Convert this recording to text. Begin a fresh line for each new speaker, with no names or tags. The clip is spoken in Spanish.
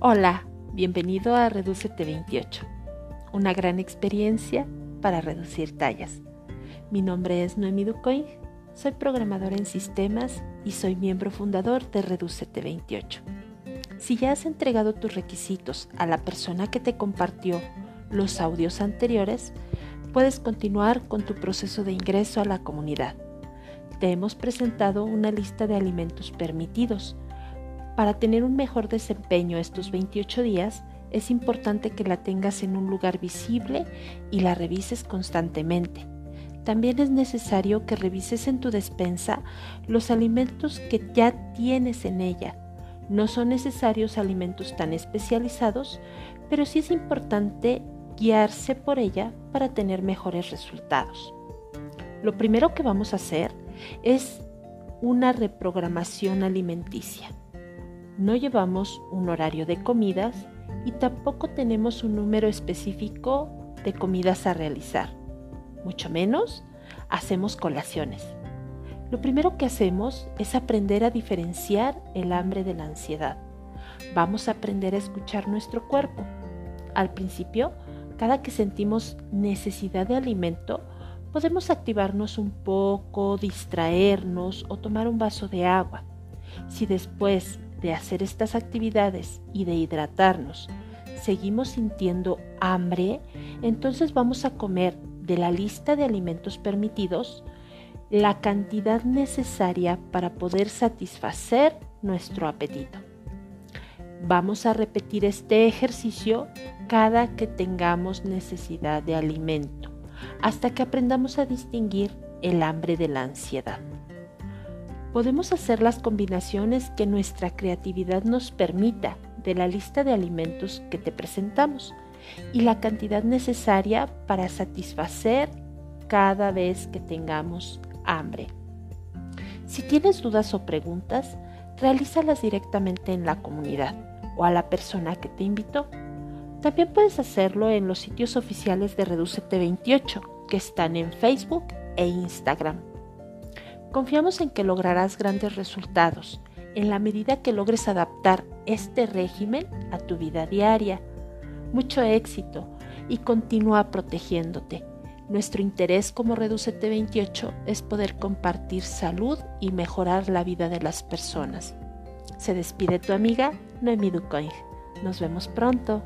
Hola, bienvenido a Reducete 28, una gran experiencia para reducir tallas. Mi nombre es Noemi Ducoing, soy programadora en sistemas y soy miembro fundador de Reducete 28. Si ya has entregado tus requisitos a la persona que te compartió los audios anteriores, puedes continuar con tu proceso de ingreso a la comunidad. Te hemos presentado una lista de alimentos permitidos, para tener un mejor desempeño estos 28 días, es importante que la tengas en un lugar visible y la revises constantemente. También es necesario que revises en tu despensa los alimentos que ya tienes en ella. No son necesarios alimentos tan especializados, pero sí es importante guiarse por ella para tener mejores resultados. Lo primero que vamos a hacer es una reprogramación alimenticia. No llevamos un horario de comidas y tampoco tenemos un número específico de comidas a realizar. Mucho menos hacemos colaciones. Lo primero que hacemos es aprender a diferenciar el hambre de la ansiedad. Vamos a aprender a escuchar nuestro cuerpo. Al principio, cada que sentimos necesidad de alimento, podemos activarnos un poco, distraernos o tomar un vaso de agua. Si después de hacer estas actividades y de hidratarnos, seguimos sintiendo hambre, entonces vamos a comer de la lista de alimentos permitidos la cantidad necesaria para poder satisfacer nuestro apetito. Vamos a repetir este ejercicio cada que tengamos necesidad de alimento, hasta que aprendamos a distinguir el hambre de la ansiedad podemos hacer las combinaciones que nuestra creatividad nos permita de la lista de alimentos que te presentamos y la cantidad necesaria para satisfacer cada vez que tengamos hambre. Si tienes dudas o preguntas, realízalas directamente en la comunidad o a la persona que te invitó. También puedes hacerlo en los sitios oficiales de Reducete 28 que están en Facebook e Instagram. Confiamos en que lograrás grandes resultados en la medida que logres adaptar este régimen a tu vida diaria. Mucho éxito y continúa protegiéndote. Nuestro interés como Reducete 28 es poder compartir salud y mejorar la vida de las personas. Se despide tu amiga Noemi Ducoing. Nos vemos pronto.